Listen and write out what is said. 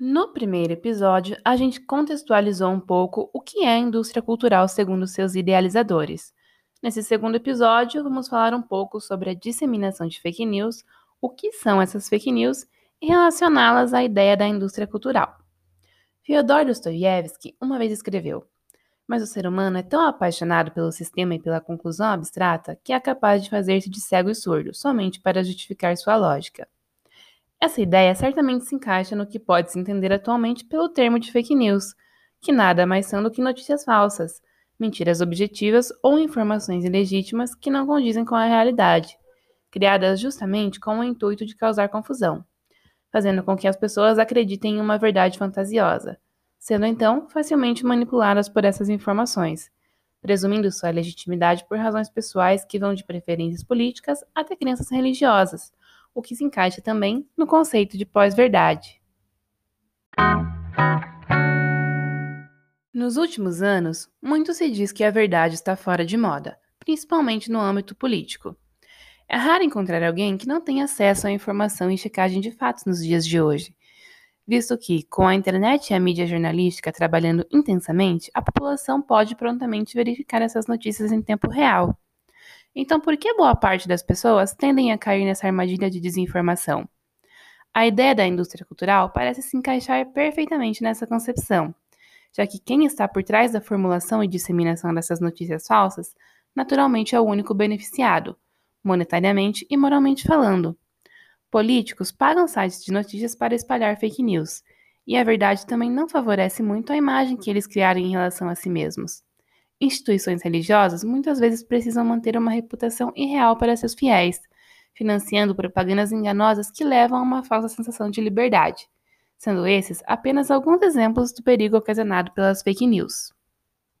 No primeiro episódio, a gente contextualizou um pouco o que é a indústria cultural segundo seus idealizadores. Nesse segundo episódio, vamos falar um pouco sobre a disseminação de fake news, o que são essas fake news e relacioná-las à ideia da indústria cultural. Fyodor Dostoiévski uma vez escreveu: Mas o ser humano é tão apaixonado pelo sistema e pela conclusão abstrata que é capaz de fazer-se de cego e surdo somente para justificar sua lógica. Essa ideia certamente se encaixa no que pode se entender atualmente pelo termo de fake news, que nada mais são do que notícias falsas, mentiras objetivas ou informações ilegítimas que não condizem com a realidade, criadas justamente com o intuito de causar confusão, fazendo com que as pessoas acreditem em uma verdade fantasiosa, sendo então facilmente manipuladas por essas informações, presumindo sua legitimidade por razões pessoais que vão de preferências políticas até crenças religiosas o que se encaixa também no conceito de pós-verdade. Nos últimos anos, muito se diz que a verdade está fora de moda, principalmente no âmbito político. É raro encontrar alguém que não tenha acesso à informação e checagem de fatos nos dias de hoje, visto que, com a internet e a mídia jornalística trabalhando intensamente, a população pode prontamente verificar essas notícias em tempo real. Então, por que boa parte das pessoas tendem a cair nessa armadilha de desinformação? A ideia da indústria cultural parece se encaixar perfeitamente nessa concepção, já que quem está por trás da formulação e disseminação dessas notícias falsas naturalmente é o único beneficiado, monetariamente e moralmente falando. Políticos pagam sites de notícias para espalhar fake news, e a verdade também não favorece muito a imagem que eles criaram em relação a si mesmos. Instituições religiosas muitas vezes precisam manter uma reputação irreal para seus fiéis, financiando propagandas enganosas que levam a uma falsa sensação de liberdade, sendo esses apenas alguns exemplos do perigo ocasionado pelas fake news.